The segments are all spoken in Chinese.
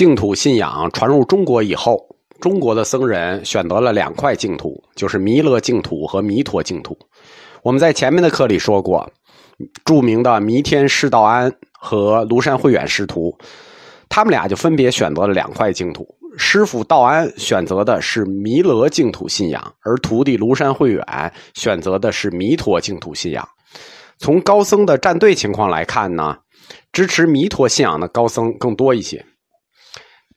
净土信仰传入中国以后，中国的僧人选择了两块净土，就是弥勒净土和弥陀净土。我们在前面的课里说过，著名的弥天释道安和庐山慧远师徒，他们俩就分别选择了两块净土。师傅道安选择的是弥勒净土信仰，而徒弟庐山慧远选择的是弥陀净土信仰。从高僧的站队情况来看呢，支持弥陀信仰的高僧更多一些。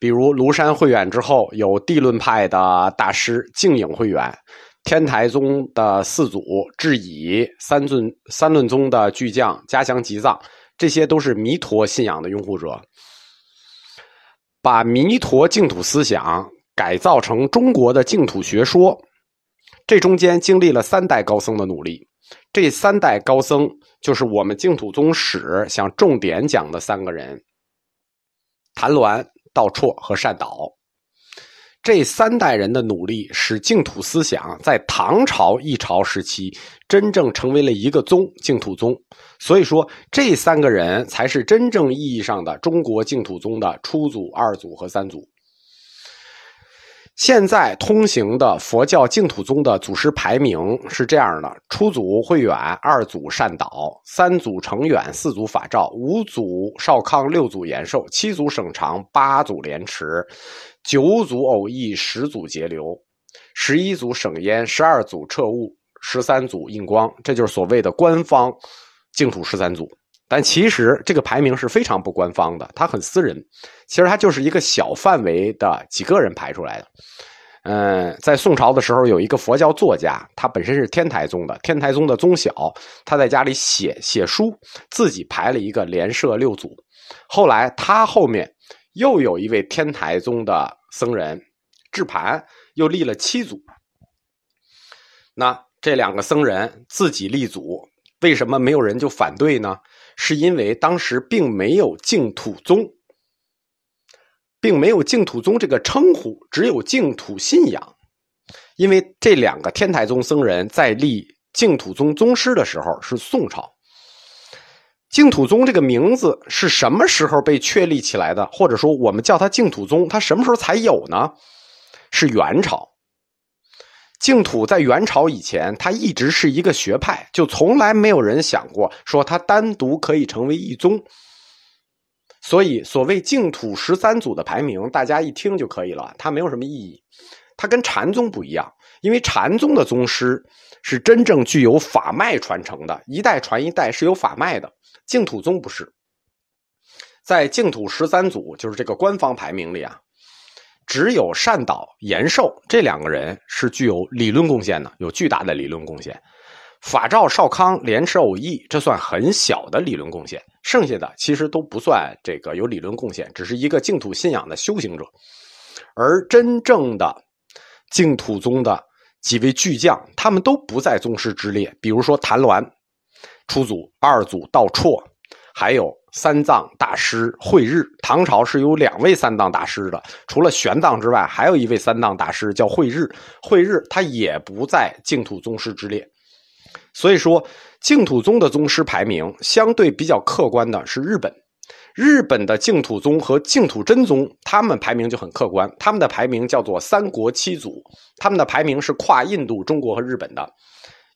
比如庐山慧远之后，有地论派的大师净影慧远，天台宗的四祖智以，三尊三论宗的巨匠嘉祥吉藏，这些都是弥陀信仰的拥护者。把弥陀净土思想改造成中国的净土学说，这中间经历了三代高僧的努力。这三代高僧就是我们净土宗史想重点讲的三个人：谭鸾、道绰和善导。这三代人的努力，使净土思想在唐朝一朝时期真正成为了一个宗——净土宗。所以说，这三个人才是真正意义上的中国净土宗的初祖、二祖和三祖。现在通行的佛教净土宗的祖师排名是这样的：初祖慧远，二祖善导，三祖成远，四祖法照，五祖少康，六祖延寿，七祖省长，八祖莲池，九祖偶益，十祖节流，十一祖省烟，十二祖彻悟，十三祖印光。这就是所谓的官方净土十三祖。但其实这个排名是非常不官方的，它很私人。其实它就是一个小范围的几个人排出来的。嗯，在宋朝的时候，有一个佛教作家，他本身是天台宗的，天台宗的宗小，他在家里写写书，自己排了一个连社六祖。后来他后面又有一位天台宗的僧人智盘，又立了七祖。那这两个僧人自己立祖，为什么没有人就反对呢？是因为当时并没有净土宗，并没有净土宗这个称呼，只有净土信仰。因为这两个天台宗僧人在立净土宗宗师的时候是宋朝，净土宗这个名字是什么时候被确立起来的？或者说我们叫它净土宗，它什么时候才有呢？是元朝。净土在元朝以前，它一直是一个学派，就从来没有人想过说它单独可以成为一宗。所以，所谓净土十三祖的排名，大家一听就可以了，它没有什么意义。它跟禅宗不一样，因为禅宗的宗师是真正具有法脉传承的，一代传一代是有法脉的。净土宗不是，在净土十三祖，就是这个官方排名里啊。只有善导、延寿这两个人是具有理论贡献的，有巨大的理论贡献。法照、少康、莲池、偶益，这算很小的理论贡献。剩下的其实都不算这个有理论贡献，只是一个净土信仰的修行者。而真正的净土宗的几位巨匠，他们都不在宗师之列。比如说谭鸾，初祖、二祖道绰，还有。三藏大师慧日，唐朝是有两位三藏大师的，除了玄奘之外，还有一位三藏大师叫慧日。慧日他也不在净土宗师之列，所以说净土宗的宗师排名相对比较客观的是日本。日本的净土宗和净土真宗，他们排名就很客观，他们的排名叫做三国七祖，他们的排名是跨印度、中国和日本的。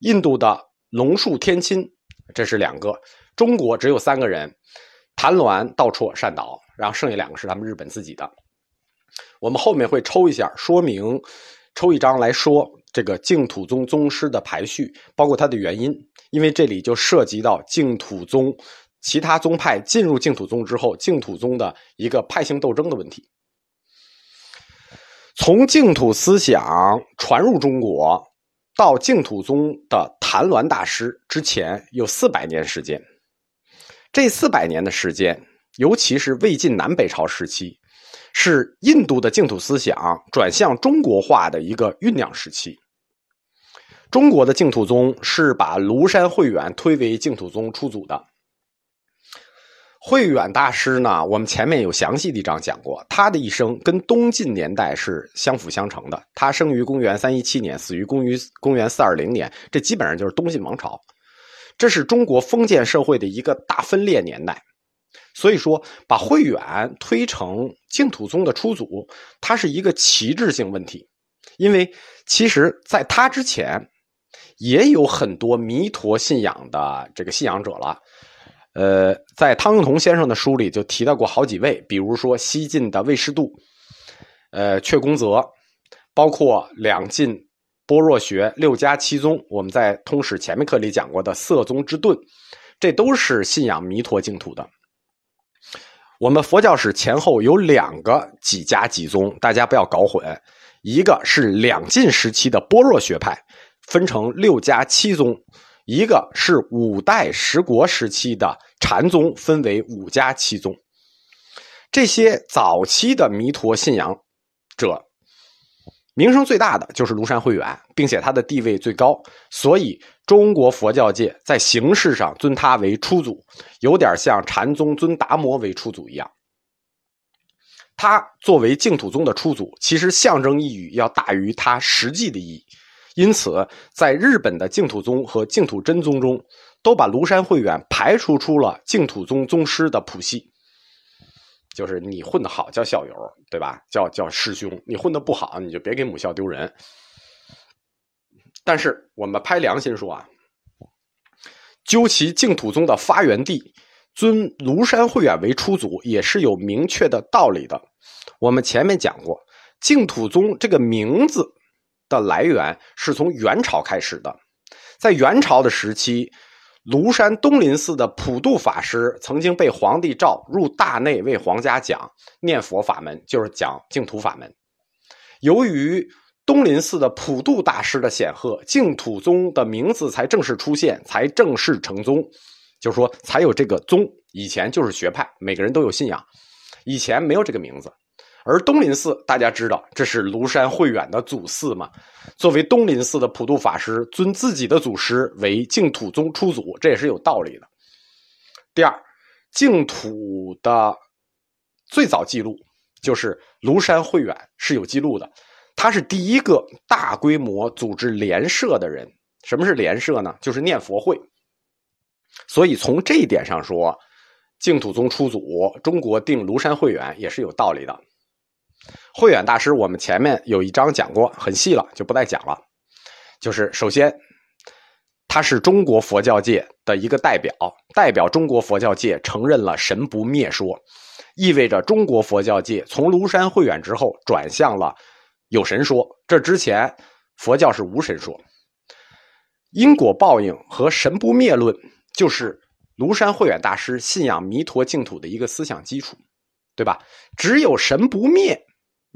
印度的龙树天亲，这是两个；中国只有三个人。谭鸾、道绰、善导，然后剩下两个是他们日本自己的。我们后面会抽一下说明，抽一张来说这个净土宗宗师的排序，包括它的原因，因为这里就涉及到净土宗其他宗派进入净土宗之后，净土宗的一个派性斗争的问题。从净土思想传入中国到净土宗的谭鸾大师之前，有四百年时间。这四百年的时间，尤其是魏晋南北朝时期，是印度的净土思想转向中国化的一个酝酿时期。中国的净土宗是把庐山慧远推为净土宗初祖的。慧远大师呢，我们前面有详细的一章讲过，他的一生跟东晋年代是相辅相成的。他生于公元三一七年，死于公于公元四二零年，这基本上就是东晋王朝。这是中国封建社会的一个大分裂年代，所以说，把慧远推成净土宗的初祖，它是一个旗帜性问题。因为其实在他之前，也有很多弥陀信仰的这个信仰者了。呃，在汤用彤先生的书里就提到过好几位，比如说西晋的魏师度，呃，阙公泽，包括两晋般若学六家七宗，我们在通史前面课里讲过的色宗之顿，这都是信仰弥陀净土的。我们佛教史前后有两个几家几宗，大家不要搞混。一个是两晋时期的般若学派，分成六家七宗；一个是五代十国时期的禅宗，分为五家七宗。这些早期的弥陀信仰者，名声最大的就是庐山慧远，并且他的地位最高，所以中国佛教界在形式上尊他为初祖，有点像禅宗尊达摩为初祖一样。他作为净土宗的初祖，其实象征意义要大于他实际的意义，因此，在日本的净土宗和净土真宗中，都把庐山慧远排除出了净土宗宗师的谱系。就是你混得好叫校友，对吧？叫叫师兄，你混得不好，你就别给母校丢人。但是我们拍良心说啊，究其净土宗的发源地。尊庐山慧远为初祖也是有明确的道理的。我们前面讲过，净土宗这个名字的来源是从元朝开始的。在元朝的时期，庐山东林寺的普度法师曾经被皇帝召入大内为皇家讲念佛法门，就是讲净土法门。由于东林寺的普度大师的显赫，净土宗的名字才正式出现，才正式成宗。就是说，才有这个宗。以前就是学派，每个人都有信仰。以前没有这个名字。而东林寺，大家知道，这是庐山慧远的祖寺嘛？作为东林寺的普度法师，尊自己的祖师为净土宗初祖，这也是有道理的。第二，净土的最早记录就是庐山慧远是有记录的，他是第一个大规模组织莲社的人。什么是莲社呢？就是念佛会。所以从这一点上说，净土宗初祖中国定庐山慧远也是有道理的。慧远大师，我们前面有一章讲过，很细了，就不再讲了。就是首先，他是中国佛教界的一个代表，代表中国佛教界承认了神不灭说，意味着中国佛教界从庐山慧远之后转向了有神说。这之前佛教是无神说，因果报应和神不灭论。就是庐山慧远大师信仰弥陀净土的一个思想基础，对吧？只有神不灭，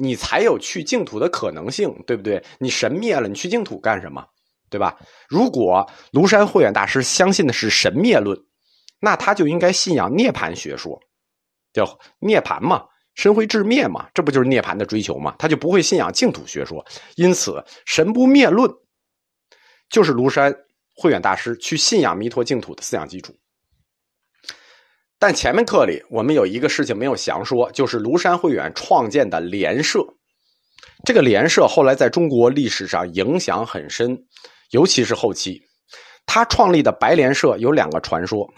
你才有去净土的可能性，对不对？你神灭了，你去净土干什么？对吧？如果庐山慧远大师相信的是神灭论，那他就应该信仰涅槃学说，叫涅槃嘛，身会至灭嘛，这不就是涅槃的追求吗？他就不会信仰净土学说。因此，神不灭论就是庐山。慧远大师去信仰弥陀净土的思想基础，但前面课里我们有一个事情没有详说，就是庐山慧远创建的莲社。这个莲社后来在中国历史上影响很深，尤其是后期，他创立的白莲社有两个传说，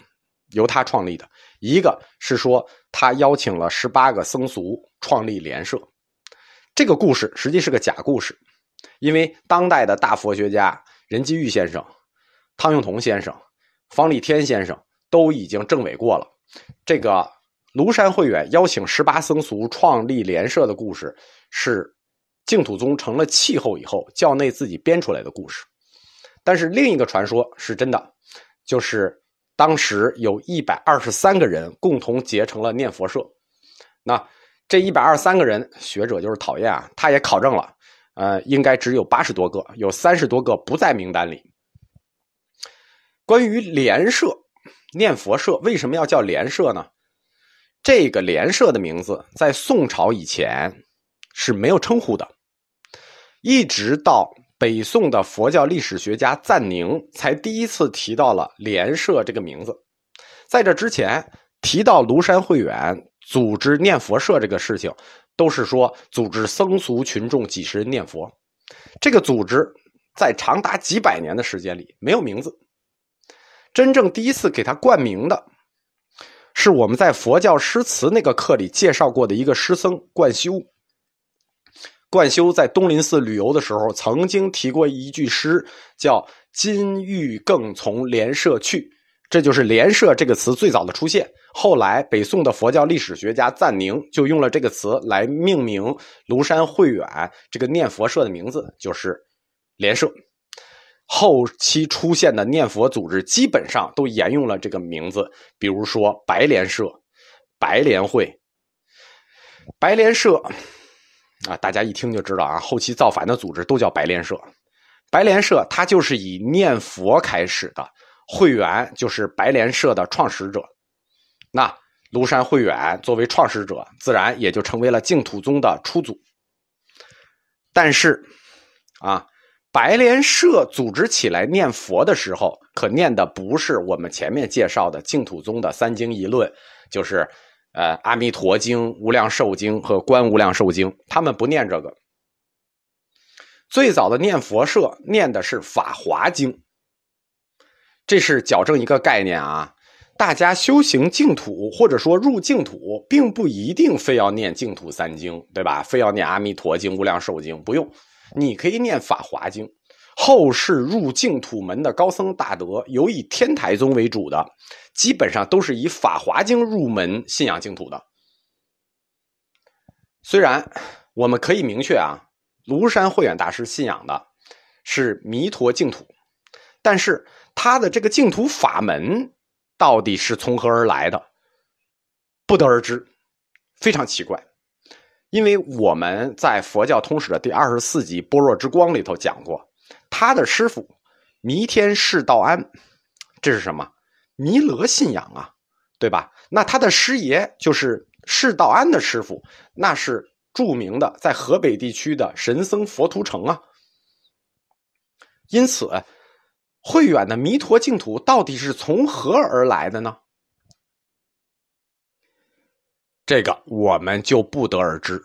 由他创立的，一个是说他邀请了十八个僧俗创立莲社，这个故事实际是个假故事，因为当代的大佛学家任基玉先生。汤用彤先生、方立天先生都已经证伪过了。这个庐山慧远邀请十八僧俗创立莲社的故事，是净土宗成了气候以后教内自己编出来的故事。但是另一个传说是真的，就是当时有一百二十三个人共同结成了念佛社。那这一百二十三个人，学者就是讨厌啊，他也考证了，呃，应该只有八十多个，有三十多个不在名单里。关于莲社、念佛社为什么要叫莲社呢？这个莲社的名字在宋朝以前是没有称呼的，一直到北宋的佛教历史学家赞宁才第一次提到了莲社这个名字。在这之前，提到庐山慧远组织念佛社这个事情，都是说组织僧俗群众几十人念佛。这个组织在长达几百年的时间里没有名字。真正第一次给他冠名的，是我们在佛教诗词那个课里介绍过的一个诗僧贯休。贯休在东林寺旅游的时候，曾经提过一句诗，叫“金玉更从莲社去”，这就是“莲社”这个词最早的出现。后来，北宋的佛教历史学家赞宁就用了这个词来命名庐山慧远这个念佛社的名字，就是莲社。后期出现的念佛组织基本上都沿用了这个名字，比如说白莲社、白莲会、白莲社。啊，大家一听就知道啊，后期造反的组织都叫白莲社。白莲社它就是以念佛开始的，慧远就是白莲社的创始者。那庐山慧远作为创始者，自然也就成为了净土宗的初祖。但是，啊，白莲社组织起来念佛的时候，可念的不是我们前面介绍的净土宗的三经一论，就是。呃，《阿弥陀经》《无量寿经》和《观无量寿经》，他们不念这个。最早的念佛社念的是《法华经》，这是矫正一个概念啊。大家修行净土或者说入净土，并不一定非要念净土三经，对吧？非要念《阿弥陀经》《无量寿经》，不用，你可以念《法华经》。后世入净土门的高僧大德，有以天台宗为主的，基本上都是以《法华经》入门信仰净土的。虽然我们可以明确啊，庐山慧远大师信仰的是弥陀净土，但是他的这个净土法门到底是从何而来的，不得而知，非常奇怪。因为我们在佛教通史的第二十四集《般若之光》里头讲过。他的师傅弥天释道安，这是什么？弥勒信仰啊，对吧？那他的师爷就是释道安的师傅，那是著名的在河北地区的神僧佛图澄啊。因此，慧远的弥陀净土到底是从何而来的呢？这个我们就不得而知。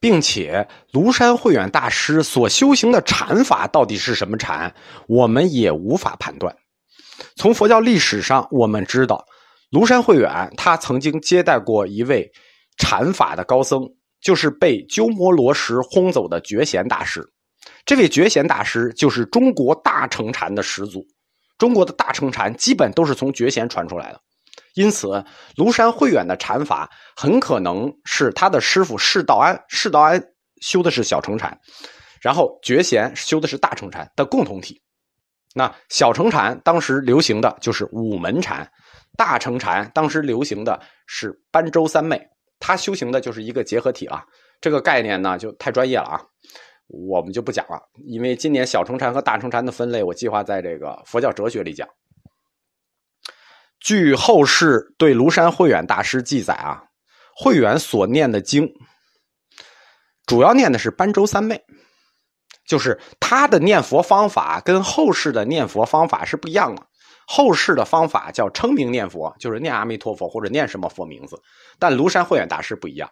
并且，庐山慧远大师所修行的禅法到底是什么禅，我们也无法判断。从佛教历史上，我们知道，庐山慧远他曾经接待过一位禅法的高僧，就是被鸠摩罗什轰走的觉贤大师。这位觉贤大师就是中国大乘禅的始祖，中国的大乘禅基本都是从觉贤传出来的。因此，庐山慧远的禅法很可能是他的师傅释道安，释道安修的是小乘禅，然后觉贤修的是大乘禅的共同体。那小乘禅当时流行的就是五门禅，大乘禅当时流行的是般舟三昧，他修行的就是一个结合体了。这个概念呢就太专业了啊，我们就不讲了。因为今年小乘禅和大乘禅的分类，我计划在这个佛教哲学里讲。据后世对庐山慧远大师记载啊，慧远所念的经，主要念的是般舟三昧，就是他的念佛方法跟后世的念佛方法是不一样的。后世的方法叫称名念佛，就是念阿弥陀佛或者念什么佛名字，但庐山慧远大师不一样，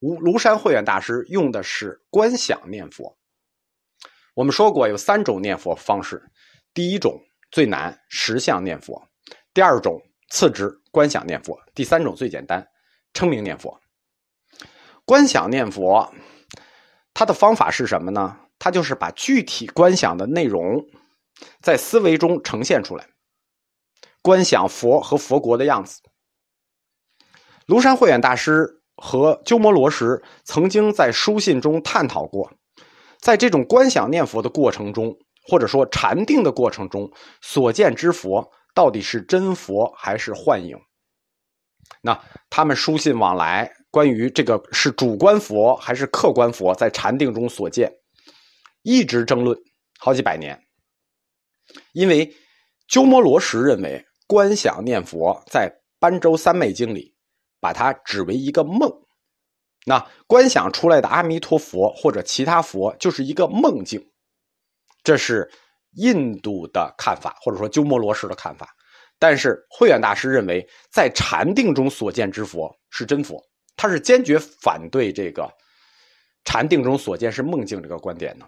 庐庐山慧远大师用的是观想念佛。我们说过有三种念佛方式，第一种最难，实相念佛。第二种次之，观想念佛；第三种最简单，称名念佛。观想念佛，它的方法是什么呢？它就是把具体观想的内容在思维中呈现出来，观想佛和佛国的样子。庐山慧远大师和鸠摩罗什曾经在书信中探讨过，在这种观想念佛的过程中，或者说禅定的过程中所见之佛。到底是真佛还是幻影？那他们书信往来，关于这个是主观佛还是客观佛，在禅定中所见，一直争论好几百年。因为鸠摩罗什认为观想念佛在般舟三昧经里，把它指为一个梦，那观想出来的阿弥陀佛或者其他佛就是一个梦境，这是。印度的看法，或者说鸠摩罗什的看法，但是慧远大师认为，在禅定中所见之佛是真佛，他是坚决反对这个禅定中所见是梦境这个观点的。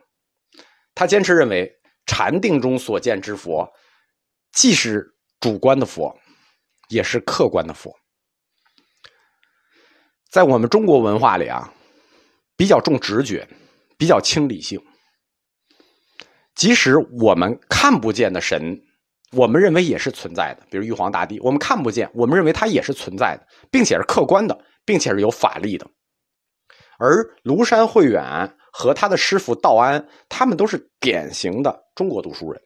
他坚持认为，禅定中所见之佛，既是主观的佛，也是客观的佛。在我们中国文化里啊，比较重直觉，比较轻理性。即使我们看不见的神，我们认为也是存在的，比如玉皇大帝，我们看不见，我们认为它也是存在的，并且是客观的，并且是有法力的。而庐山慧远和他的师傅道安，他们都是典型的中国读书人。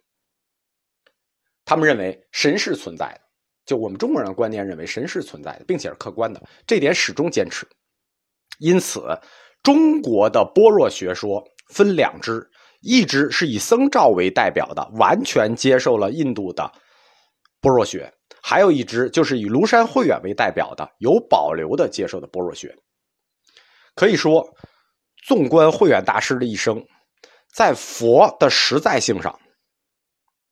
他们认为神是存在的，就我们中国人的观念认为神是存在的，并且是客观的，这点始终坚持。因此，中国的般若学说分两支，一支是以僧肇为代表的，完全接受了印度的般若学；还有一支就是以庐山慧远为代表的，有保留的接受的般若学。可以说，纵观慧远大师的一生，在佛的实在性上，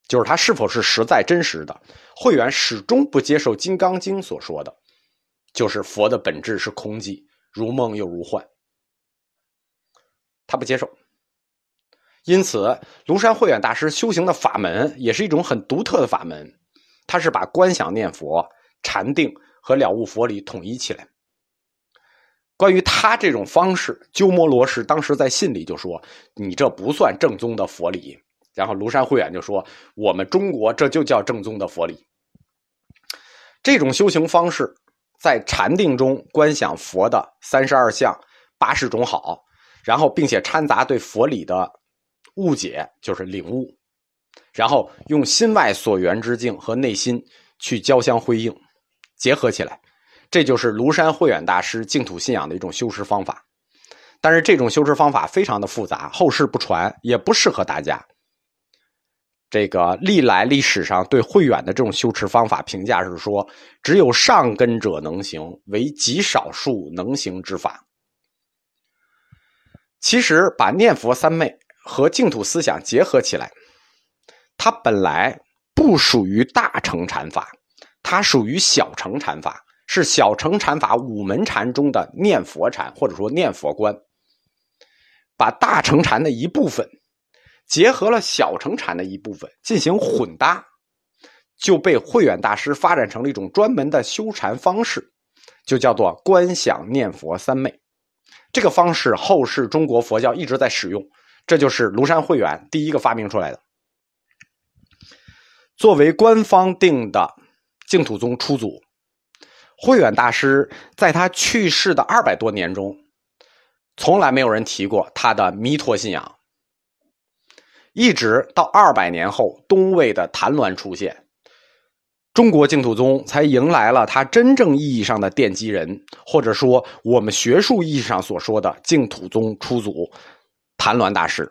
就是他是否是实在真实的，慧远始终不接受《金刚经》所说的，就是佛的本质是空寂，如梦又如幻。他不接受。因此，庐山慧远大师修行的法门也是一种很独特的法门，他是把观想念佛、禅定和了悟佛理统一起来。关于他这种方式鸠摩罗什当时在信里就说：“你这不算正宗的佛理。”然后庐山慧远就说：“我们中国这就叫正宗的佛理。”这种修行方式，在禅定中观想佛的三十二相、八十种好，然后并且掺杂对佛理的误解，就是领悟，然后用心外所缘之境和内心去交相辉映，结合起来。这就是庐山慧远大师净土信仰的一种修持方法，但是这种修持方法非常的复杂，后世不传，也不适合大家。这个历来历史上对慧远的这种修持方法评价是说，只有上根者能行，为极少数能行之法。其实把念佛三昧和净土思想结合起来，它本来不属于大乘禅法，它属于小乘禅法。是小乘禅法五门禅中的念佛禅，或者说念佛观，把大乘禅的一部分结合了小乘禅的一部分进行混搭，就被慧远大师发展成了一种专门的修禅方式，就叫做观想念佛三昧。这个方式后世中国佛教一直在使用，这就是庐山慧远第一个发明出来的，作为官方定的净土宗初祖。慧远大师在他去世的二百多年中，从来没有人提过他的弥陀信仰。一直到二百年后，东魏的谭鸾出现，中国净土宗才迎来了他真正意义上的奠基人，或者说我们学术意义上所说的净土宗初祖谭鸾大师。